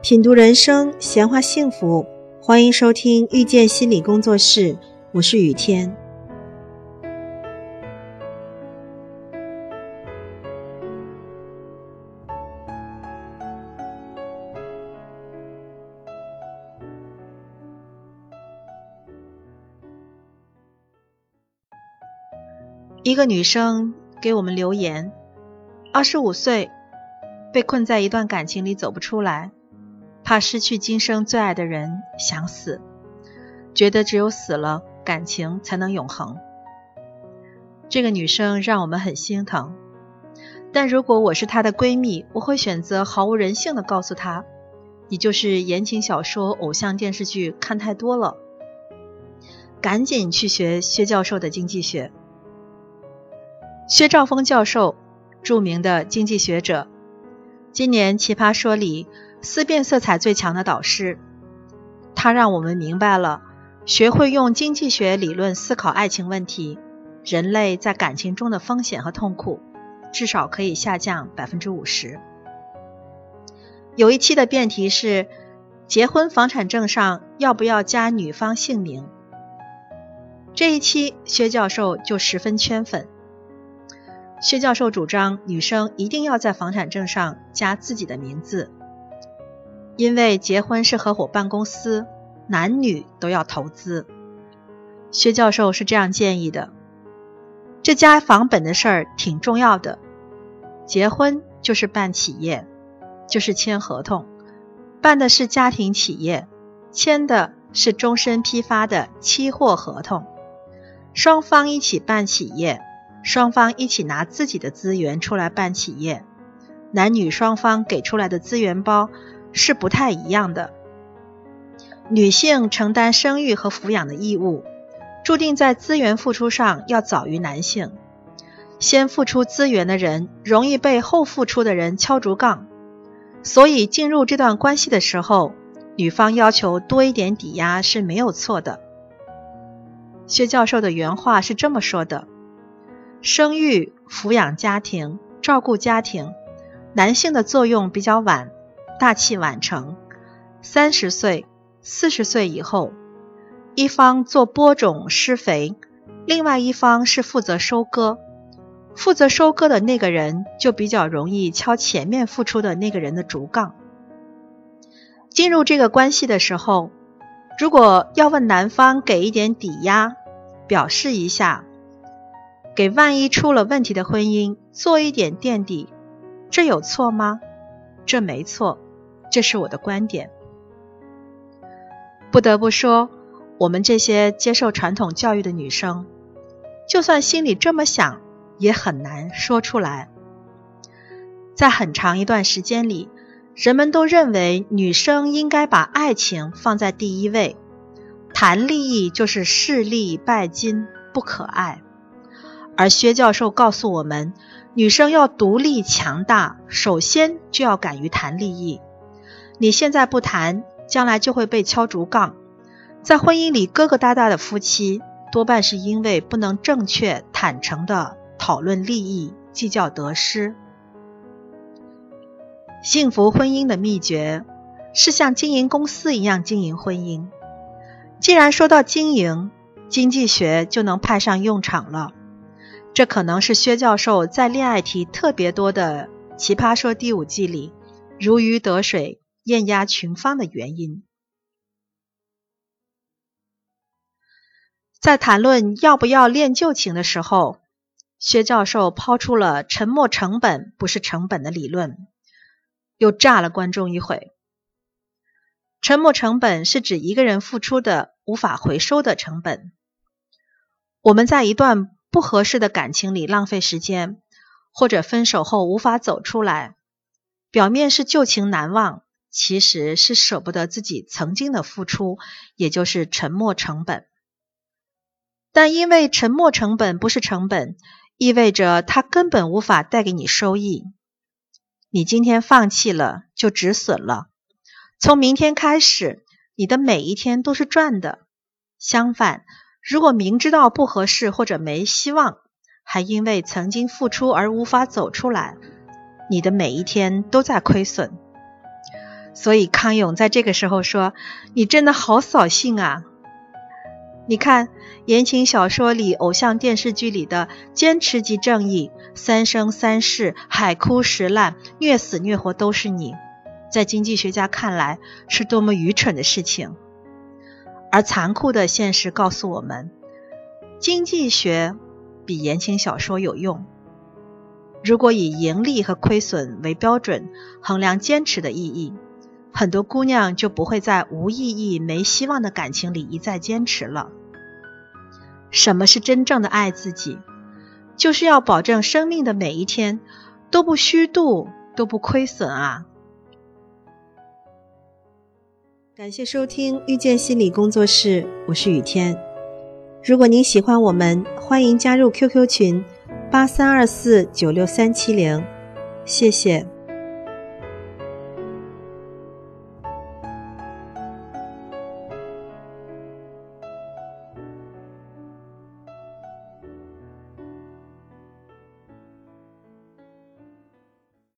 品读人生，闲话幸福，欢迎收听遇见心理工作室，我是雨天。一个女生给我们留言：二十五岁，被困在一段感情里走不出来。怕失去今生最爱的人，想死，觉得只有死了，感情才能永恒。这个女生让我们很心疼，但如果我是她的闺蜜，我会选择毫无人性的告诉她：“你就是言情小说、偶像电视剧看太多了，赶紧去学薛教授的经济学。”薛兆丰教授，著名的经济学者，今年《奇葩说》里。思辨色彩最强的导师，他让我们明白了，学会用经济学理论思考爱情问题，人类在感情中的风险和痛苦，至少可以下降百分之五十。有一期的辩题是：结婚房产证上要不要加女方姓名？这一期薛教授就十分圈粉。薛教授主张，女生一定要在房产证上加自己的名字。因为结婚是合伙办公司，男女都要投资。薛教授是这样建议的：这家房本的事儿挺重要的。结婚就是办企业，就是签合同，办的是家庭企业，签的是终身批发的期货合同。双方一起办企业，双方一起拿自己的资源出来办企业，男女双方给出来的资源包。是不太一样的。女性承担生育和抚养的义务，注定在资源付出上要早于男性。先付出资源的人，容易被后付出的人敲竹杠。所以进入这段关系的时候，女方要求多一点抵押是没有错的。薛教授的原话是这么说的：生育、抚养家庭、照顾家庭，男性的作用比较晚。大器晚成，三十岁、四十岁以后，一方做播种施肥，另外一方是负责收割。负责收割的那个人就比较容易敲前面付出的那个人的竹杠。进入这个关系的时候，如果要问男方给一点抵押，表示一下，给万一出了问题的婚姻做一点垫底，这有错吗？这没错。这是我的观点。不得不说，我们这些接受传统教育的女生，就算心里这么想，也很难说出来。在很长一段时间里，人们都认为女生应该把爱情放在第一位，谈利益就是势利拜金，不可爱。而薛教授告诉我们，女生要独立强大，首先就要敢于谈利益。你现在不谈，将来就会被敲竹杠。在婚姻里疙疙瘩瘩的夫妻，多半是因为不能正确、坦诚的讨论利益，计较得失。幸福婚姻的秘诀是像经营公司一样经营婚姻。既然说到经营，经济学就能派上用场了。这可能是薛教授在恋爱题特别多的《奇葩说》第五季里如鱼得水。艳压群芳的原因，在谈论要不要练旧情的时候，薛教授抛出了“沉没成本不是成本”的理论，又炸了观众一回。沉没成本是指一个人付出的无法回收的成本。我们在一段不合适的感情里浪费时间，或者分手后无法走出来，表面是旧情难忘。其实是舍不得自己曾经的付出，也就是沉没成本。但因为沉没成本不是成本，意味着它根本无法带给你收益。你今天放弃了，就止损了。从明天开始，你的每一天都是赚的。相反，如果明知道不合适或者没希望，还因为曾经付出而无法走出来，你的每一天都在亏损。所以康永在这个时候说：“你真的好扫兴啊！你看言情小说里、偶像电视剧里的坚持即正义、三生三世、海枯石烂、虐死虐活都是你，在经济学家看来是多么愚蠢的事情。而残酷的现实告诉我们，经济学比言情小说有用。如果以盈利和亏损为标准衡量坚持的意义。”很多姑娘就不会在无意义、没希望的感情里一再坚持了。什么是真正的爱自己？就是要保证生命的每一天都不虚度，都不亏损啊！感谢收听遇见心理工作室，我是雨天。如果您喜欢我们，欢迎加入 QQ 群八三二四九六三七零，谢谢。